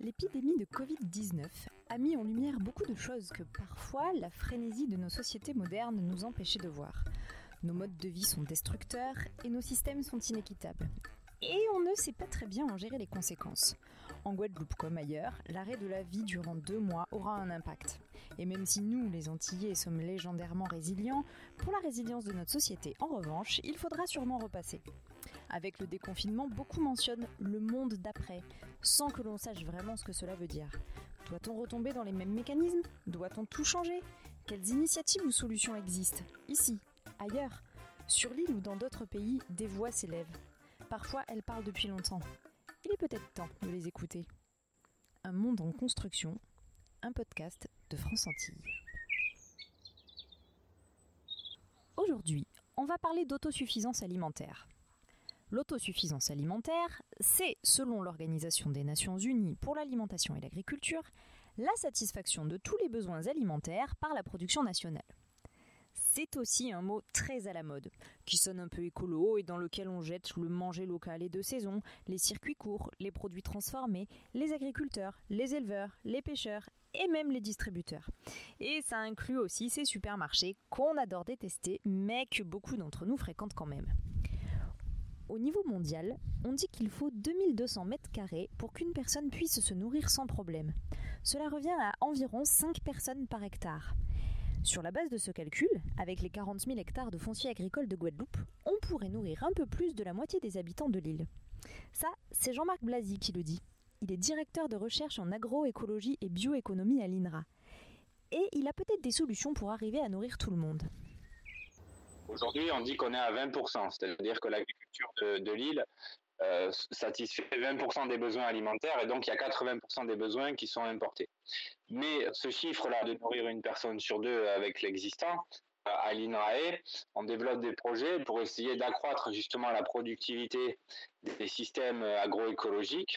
L'épidémie de Covid-19 a mis en lumière beaucoup de choses que parfois la frénésie de nos sociétés modernes nous empêchait de voir. Nos modes de vie sont destructeurs et nos systèmes sont inéquitables. Et on ne sait pas très bien en gérer les conséquences. En Guadeloupe comme ailleurs, l'arrêt de la vie durant deux mois aura un impact. Et même si nous, les Antillais, sommes légendairement résilients, pour la résilience de notre société, en revanche, il faudra sûrement repasser. Avec le déconfinement, beaucoup mentionnent le monde d'après, sans que l'on sache vraiment ce que cela veut dire. Doit-on retomber dans les mêmes mécanismes? Doit-on tout changer? Quelles initiatives ou solutions existent Ici, ailleurs, sur l'île ou dans d'autres pays, des voix s'élèvent. Parfois, elles parlent depuis longtemps. Il est peut-être temps de les écouter. Un monde en construction, un podcast de France Antilles. Aujourd'hui, on va parler d'autosuffisance alimentaire. L'autosuffisance alimentaire, c'est, selon l'Organisation des Nations Unies pour l'alimentation et l'agriculture, la satisfaction de tous les besoins alimentaires par la production nationale. C'est aussi un mot très à la mode, qui sonne un peu écolo et dans lequel on jette le manger local et de saison, les circuits courts, les produits transformés, les agriculteurs, les éleveurs, les pêcheurs et même les distributeurs. Et ça inclut aussi ces supermarchés qu'on adore détester, mais que beaucoup d'entre nous fréquentent quand même. Au niveau mondial, on dit qu'il faut 2200 mètres carrés pour qu'une personne puisse se nourrir sans problème. Cela revient à environ 5 personnes par hectare. Sur la base de ce calcul, avec les 40 000 hectares de foncier agricole de Guadeloupe, on pourrait nourrir un peu plus de la moitié des habitants de l'île. Ça, c'est Jean-Marc Blasi qui le dit. Il est directeur de recherche en agroécologie et bioéconomie à l'INRA. Et il a peut-être des solutions pour arriver à nourrir tout le monde. Aujourd'hui, on dit qu'on est à 20%, c'est-à-dire que l'agriculture de, l'île euh, satisfait 20% des besoins alimentaires et donc il y a 80% des besoins qui sont importés. Mais ce chiffre-là de nourrir une personne sur deux avec l'existant, à l'INRAE, on développe des projets pour essayer d'accroître justement la productivité des systèmes agroécologiques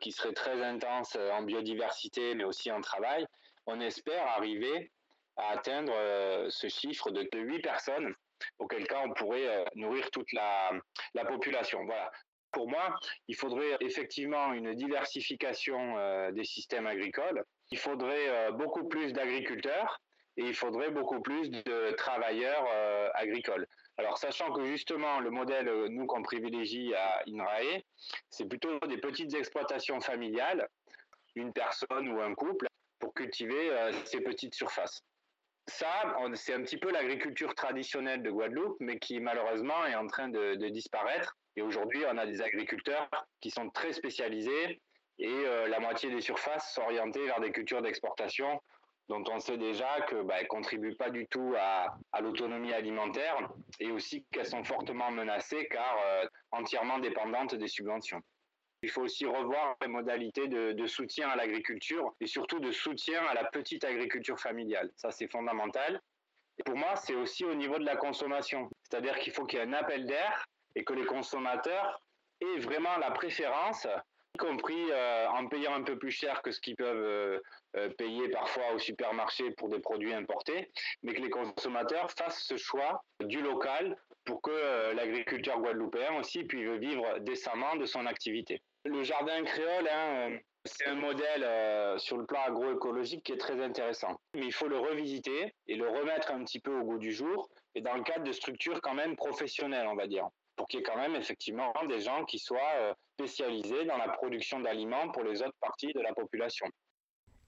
qui seraient très intenses en biodiversité mais aussi en travail. On espère arriver à atteindre euh, ce chiffre de 8 personnes auquel cas on pourrait euh, nourrir toute la, population. Voilà. Pour moi, il faudrait effectivement une diversification euh, des systèmes agricoles. Il faudrait euh, beaucoup plus d'agriculteurs et il faudrait beaucoup plus de travailleurs agricoles. Alors, sachant que justement, le modèle, nous, qu'on privilégie à INRAE, c'est plutôt des petites exploitations familiales, une personne ou un couple, pour cultiver ces petites surfaces ça, c'est un petit peu l'agriculture traditionnelle de Guadeloupe, mais qui malheureusement est en train de, disparaître. Et aujourd'hui, on a des agriculteurs qui sont très spécialisés et euh, la moitié des surfaces sont orientées vers des cultures d'exportation dont on sait déjà qu'elles bah, ne contribuent pas du tout à, l'autonomie alimentaire et aussi qu'elles sont fortement menacées car euh, entièrement dépendantes des subventions. Il faut aussi revoir les modalités de, soutien à l'agriculture et surtout de soutien à la petite agriculture familiale. Ça, c'est fondamental. Et pour moi, c'est aussi au niveau de la consommation. C'est-à-dire qu'il faut qu'il y ait un appel d'air et que les consommateurs aient vraiment la préférence, y compris euh, en payant un peu plus cher que ce qu'ils peuvent euh, euh, payer parfois au supermarché pour des produits importés, mais que les consommateurs fassent ce choix du local pour que l'agriculteur guadeloupéen aussi puisse vivre décemment de son activité. Le jardin créole, hein, c'est un modèle euh, sur le plan agroécologique qui est très intéressant. Mais il faut le revisiter et le remettre un petit peu au goût du jour, et dans le cadre de structures quand même professionnelles, on va dire, pour qu'il y ait quand même effectivement des gens qui soient euh, spécialisés dans la production d'aliments pour les autres parties de la population.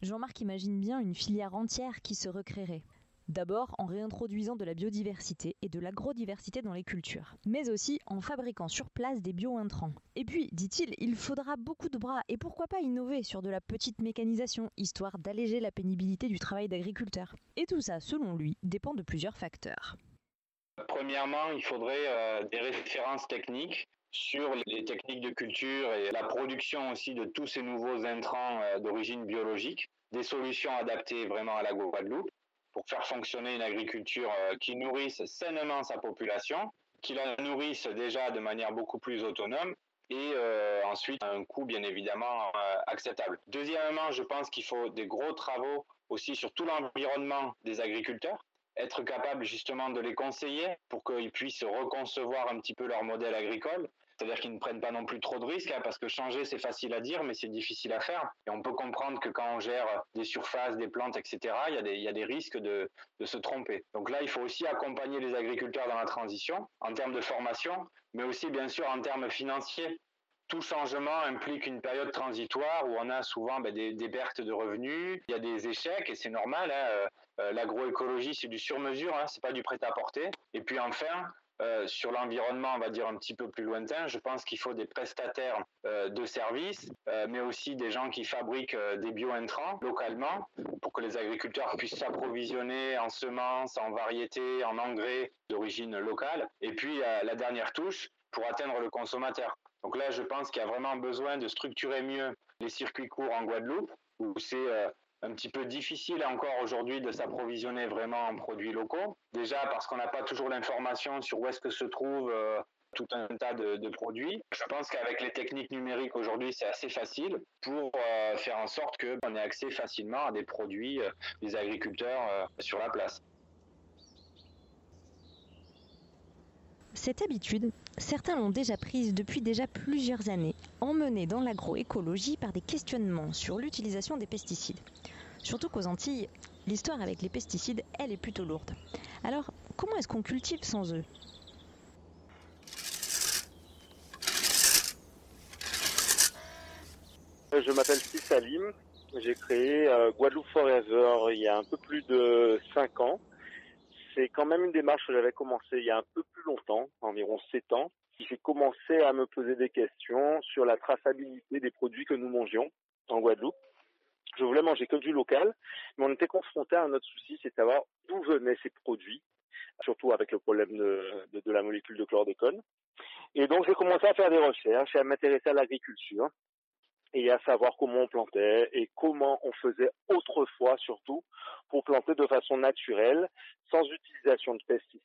Jean-Marc imagine bien une filière entière qui se recréerait. D'abord en réintroduisant de la biodiversité et de l'agrodiversité dans les cultures, mais aussi en fabriquant sur place des bio-intrants. Et puis, dit-il, il faudra beaucoup de bras et pourquoi pas innover sur de la petite mécanisation, histoire d'alléger la pénibilité du travail d'agriculteur. Et tout ça, selon lui, dépend de plusieurs facteurs. Premièrement, il faudrait euh, des références techniques sur les techniques de culture et la production aussi de tous ces nouveaux intrants euh, d'origine biologique, des solutions adaptées vraiment à la Guadeloupe pour faire fonctionner une agriculture euh, qui nourrisse sainement sa population, qui la nourrisse déjà de manière beaucoup plus autonome et euh, ensuite un coût bien évidemment euh, acceptable. Deuxièmement, je pense qu'il faut des gros travaux aussi sur tout l'environnement des agriculteurs, être capable justement de les conseiller pour qu'ils puissent reconcevoir un petit peu leur modèle agricole c'est-à-dire qu'ils ne prennent pas non plus trop de risques, hein, parce que changer, c'est facile à dire, mais c'est difficile à faire. Et on peut comprendre que quand on gère des surfaces, des plantes, etc., il y a des, risques de, se tromper. Donc là, il faut aussi accompagner les agriculteurs dans la transition, en termes de formation, mais aussi, bien sûr, en termes financiers tout changement implique une période transitoire où on a souvent ben, des, des, pertes de revenus, il y a des échecs et c'est normal. Hein, euh, euh, l'agroécologie c'est du sur-mesure, hein, c'est pas du prêt-à-porter. Et puis enfin, euh, sur l'environnement, on va dire un petit peu plus lointain, je pense qu'il faut des prestataires euh, de services, euh, mais aussi des gens qui fabriquent des bio-intrants localement pour que les agriculteurs puissent s'approvisionner en semences, en variétés, en engrais d'origine locale. Et puis la dernière touche pour atteindre le consommateur. Donc là, je pense qu'il y a vraiment besoin de structurer mieux les circuits courts en Guadeloupe, où c'est un petit peu difficile encore aujourd'hui de s'approvisionner vraiment en produits locaux. Déjà parce qu'on n'a pas toujours l'information sur où est-ce que se trouve euh, tout un tas de, produits. Je pense qu'avec les techniques numériques aujourd'hui, c'est assez facile pour euh, faire en sorte qu'on ait accès facilement à des produits euh, des agriculteurs sur la place. Cette habitude, certains l'ont déjà prise depuis déjà plusieurs années, emmenée dans l'agroécologie par des questionnements sur l'utilisation des pesticides. Surtout qu'aux Antilles, l'histoire avec les pesticides, elle est plutôt lourde. Alors, comment est-ce qu'on cultive sans eux? Je m'appelle Salim. J'ai créé euh, Guadeloupe Forever il y a un peu plus de 5 ans. C'est quand même une démarche que j'avais commencé il y a un peu plus longtemps, environ 7 ans. J'ai commencé à me poser des questions sur la traçabilité des produits que nous mangions en Guadeloupe je voulais manger que du local, mais on était confronté à un autre souci, c'est savoir d'où venaient ces produits, surtout avec le problème de, de, la molécule de chlordécone. Et donc j'ai commencé à faire des recherches et à m'intéresser à l'agriculture et à savoir comment on plantait et comment on faisait autrefois surtout pour planter de façon naturelle, sans utilisation de pesticides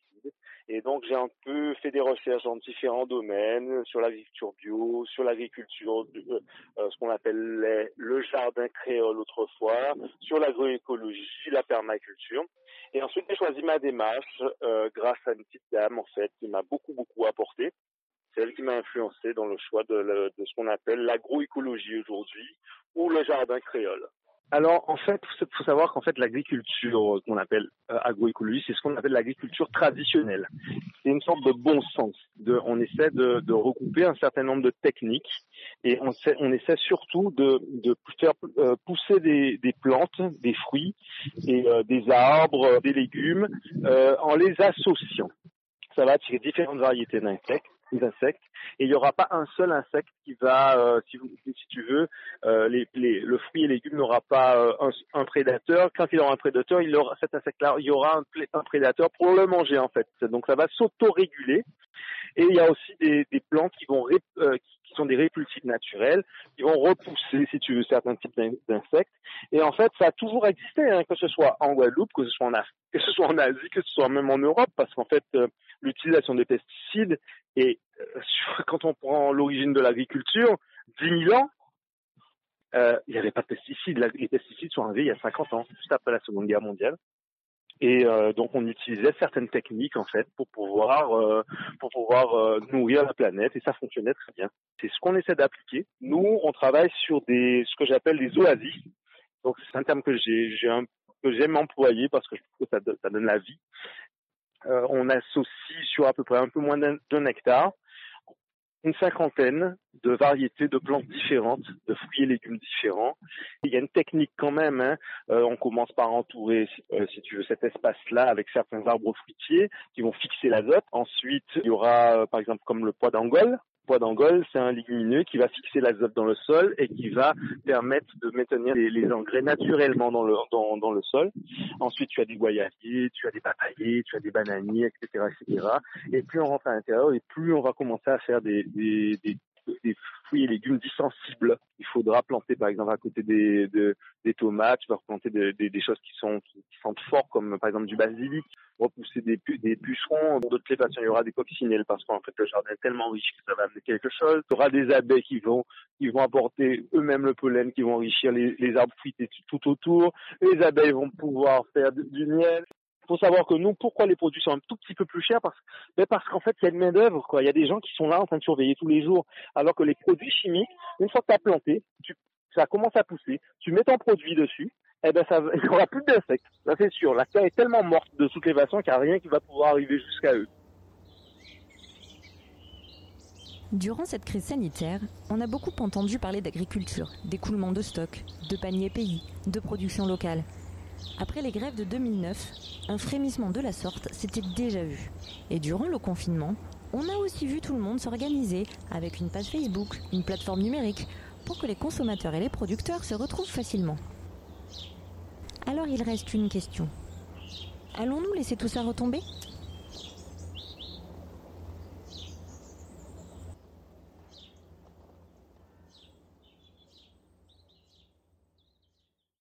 et donc j'ai un peu fait des recherches dans différents domaines, sur l'agriculture bio, sur l'agriculture, euh, euh, ce qu'on appelait le jardin créole autrefois, sur l'agroécologie, la permaculture. Et ensuite j'ai choisi ma démarche euh, grâce à une petite dame en fait qui m'a beaucoup beaucoup apporté. C'est qui m'a influencé dans le choix de, ce qu'on appelle l'agroécologie aujourd'hui ou le jardin créole. Alors, en fait, il faut savoir qu'en fait, l'agriculture qu'on appelle euh, agroécologie, c'est ce qu'on appelle l'agriculture traditionnelle. C'est une sorte de bon sens. On essaie de, de, regrouper un certain nombre de techniques et on, essaie surtout de, faire euh, pousser des, plantes, des fruits et euh, des arbres, des légumes en les associant. Ça va attirer différentes variétés d'insectes les insectes et il n'y aura pas un seul insecte qui va, euh, si, si tu veux, euh, les, les, le fruit et légumes n'aura pas euh, un, un, prédateur. Quand il aura un prédateur, il aura cet insecte-là, il y aura un, un, prédateur pour le manger en fait. Donc ça va s'auto-réguler. Et il y a aussi des, des plantes qui vont euh, qui sont des répulsifs naturels, qui vont repousser, si tu veux, certains types d'insectes. Et en fait, ça a toujours existé, hein, que ce soit en Guadeloupe, que ce soit en que ce soit en Asie, que ce soit même en Europe, parce qu'en fait, l'utilisation des pesticides et euh, quand on prend l'origine de l'agriculture, 10 000 ans, euh, il n'y avait pas de pesticides. Les pesticides sont arrivés il y a 50 ans, juste après la Seconde Guerre mondiale. Et euh, donc on utilisait certaines techniques en fait pour pouvoir euh, pour pouvoir euh, nourrir la planète et ça fonctionnait très bien. C'est ce qu'on essaie d'appliquer. Nous on travaille sur des ce que j'appelle des oasis. Donc c'est un terme que j'ai que j'aime employer parce que je trouve que ça, ça donne la vie. Euh, on associe sur à peu près un peu moins d'un hectare une cinquantaine de variétés de plantes différentes, de fruits et légumes différents. Il y a une technique quand même. Hein. Euh, on commence par entourer, euh, si tu veux, cet espace-là avec certains arbres fruitiers qui vont fixer l'azote. Ensuite, il y aura, par exemple, comme le poids d'Angole, poids d'Angole, c'est un légumineux qui va fixer l'azote dans le sol et qui va permettre de maintenir les, engrais naturellement dans le, dans, dans, le sol. Ensuite, tu as des goyaviers, tu as des papayers, tu as des bananiers, etc., etc. Et plus on rentre à l'intérieur et plus on va commencer à faire des, des, des, des fruits et légumes dissensibles. Il faudra planter par exemple à côté des, des tomates, tu vas replanter des, des, choses qui sont qui, sentent fort comme par exemple du basilic, repousser des, des pucerons. De toutes les façons, il y aura des coccinelles parce qu'en fait le jardin est tellement riche que ça va amener quelque chose. Il y aura des abeilles qui vont qui vont apporter eux-mêmes le pollen, qui vont enrichir les, les arbres fruités tout autour. Les abeilles vont pouvoir faire du miel. Il faut savoir que nous, pourquoi les produits sont un tout petit peu plus chers Parce, parce qu'en fait, il y a une main d'œuvre. Il y a des gens qui sont là en train de surveiller tous les jours. Alors que les produits chimiques, une fois que tu as planté, ça commence à pousser, tu mets ton produit dessus, eh ben il n'y aura plus d'insectes. Ça c'est sûr. La terre est tellement morte de toutes les façons qu'il n'y a rien qui va pouvoir arriver jusqu'à eux. Durant cette crise sanitaire, on a beaucoup entendu parler d'agriculture, d'écoulement de stocks, de paniers pays, de production locale. Après les grèves de 2009, un frémissement de la sorte s'était déjà vu. Et durant le confinement, on a aussi vu tout le monde s'organiser avec une page Facebook, une plateforme numérique, pour que les consommateurs et les producteurs se retrouvent facilement. Alors il reste une question. Allons-nous laisser tout ça retomber?